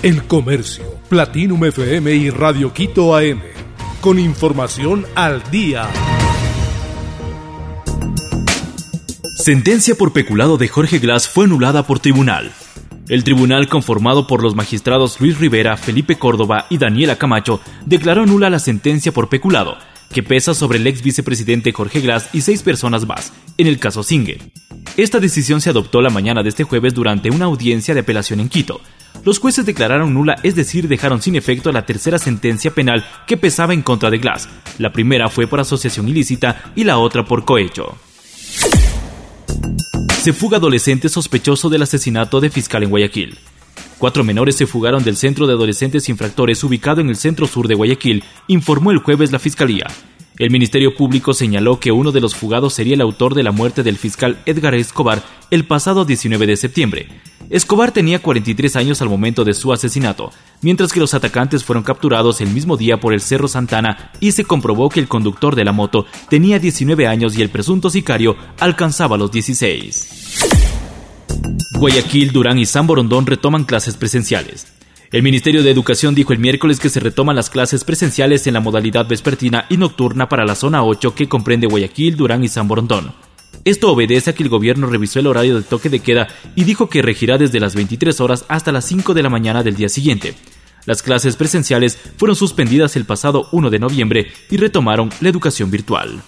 El Comercio, Platinum FM y Radio Quito AM. Con información al día. Sentencia por peculado de Jorge Glass fue anulada por tribunal. El tribunal, conformado por los magistrados Luis Rivera, Felipe Córdoba y Daniela Camacho, declaró nula la sentencia por peculado, que pesa sobre el ex vicepresidente Jorge Glass y seis personas más, en el caso Singue. Esta decisión se adoptó la mañana de este jueves durante una audiencia de apelación en Quito. Los jueces declararon nula, es decir, dejaron sin efecto la tercera sentencia penal que pesaba en contra de Glass. La primera fue por asociación ilícita y la otra por cohecho. Se fuga adolescente sospechoso del asesinato de fiscal en Guayaquil. Cuatro menores se fugaron del centro de adolescentes infractores ubicado en el centro sur de Guayaquil, informó el jueves la Fiscalía. El Ministerio Público señaló que uno de los fugados sería el autor de la muerte del fiscal Edgar Escobar el pasado 19 de septiembre. Escobar tenía 43 años al momento de su asesinato, mientras que los atacantes fueron capturados el mismo día por el Cerro Santana y se comprobó que el conductor de la moto tenía 19 años y el presunto sicario alcanzaba los 16. Guayaquil, Durán y San Borondón retoman clases presenciales. El Ministerio de Educación dijo el miércoles que se retoman las clases presenciales en la modalidad vespertina y nocturna para la zona 8 que comprende Guayaquil, Durán y San Borondón. Esto obedece a que el gobierno revisó el horario del toque de queda y dijo que regirá desde las 23 horas hasta las 5 de la mañana del día siguiente. Las clases presenciales fueron suspendidas el pasado 1 de noviembre y retomaron la educación virtual.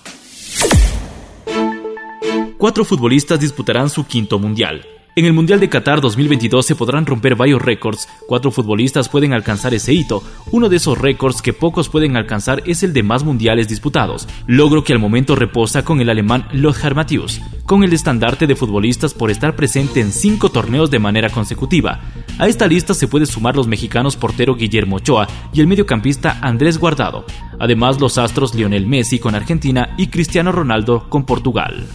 Cuatro futbolistas disputarán su quinto mundial. En el Mundial de Qatar 2022 se podrán romper varios récords. Cuatro futbolistas pueden alcanzar ese hito. Uno de esos récords que pocos pueden alcanzar es el de más mundiales disputados, logro que al momento reposa con el alemán Lothar Matthäus, con el estandarte de futbolistas por estar presente en cinco torneos de manera consecutiva. A esta lista se puede sumar los mexicanos portero Guillermo Ochoa y el mediocampista Andrés Guardado, además los astros Lionel Messi con Argentina y Cristiano Ronaldo con Portugal.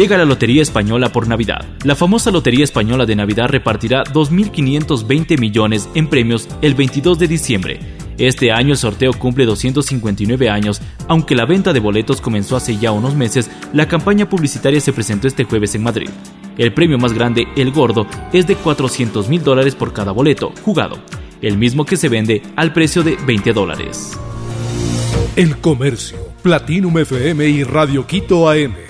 Llega la Lotería Española por Navidad. La famosa Lotería Española de Navidad repartirá 2.520 millones en premios el 22 de diciembre. Este año el sorteo cumple 259 años, aunque la venta de boletos comenzó hace ya unos meses, la campaña publicitaria se presentó este jueves en Madrid. El premio más grande, el gordo, es de 400 mil dólares por cada boleto jugado, el mismo que se vende al precio de 20 dólares. El Comercio, Platinum FM y Radio Quito AM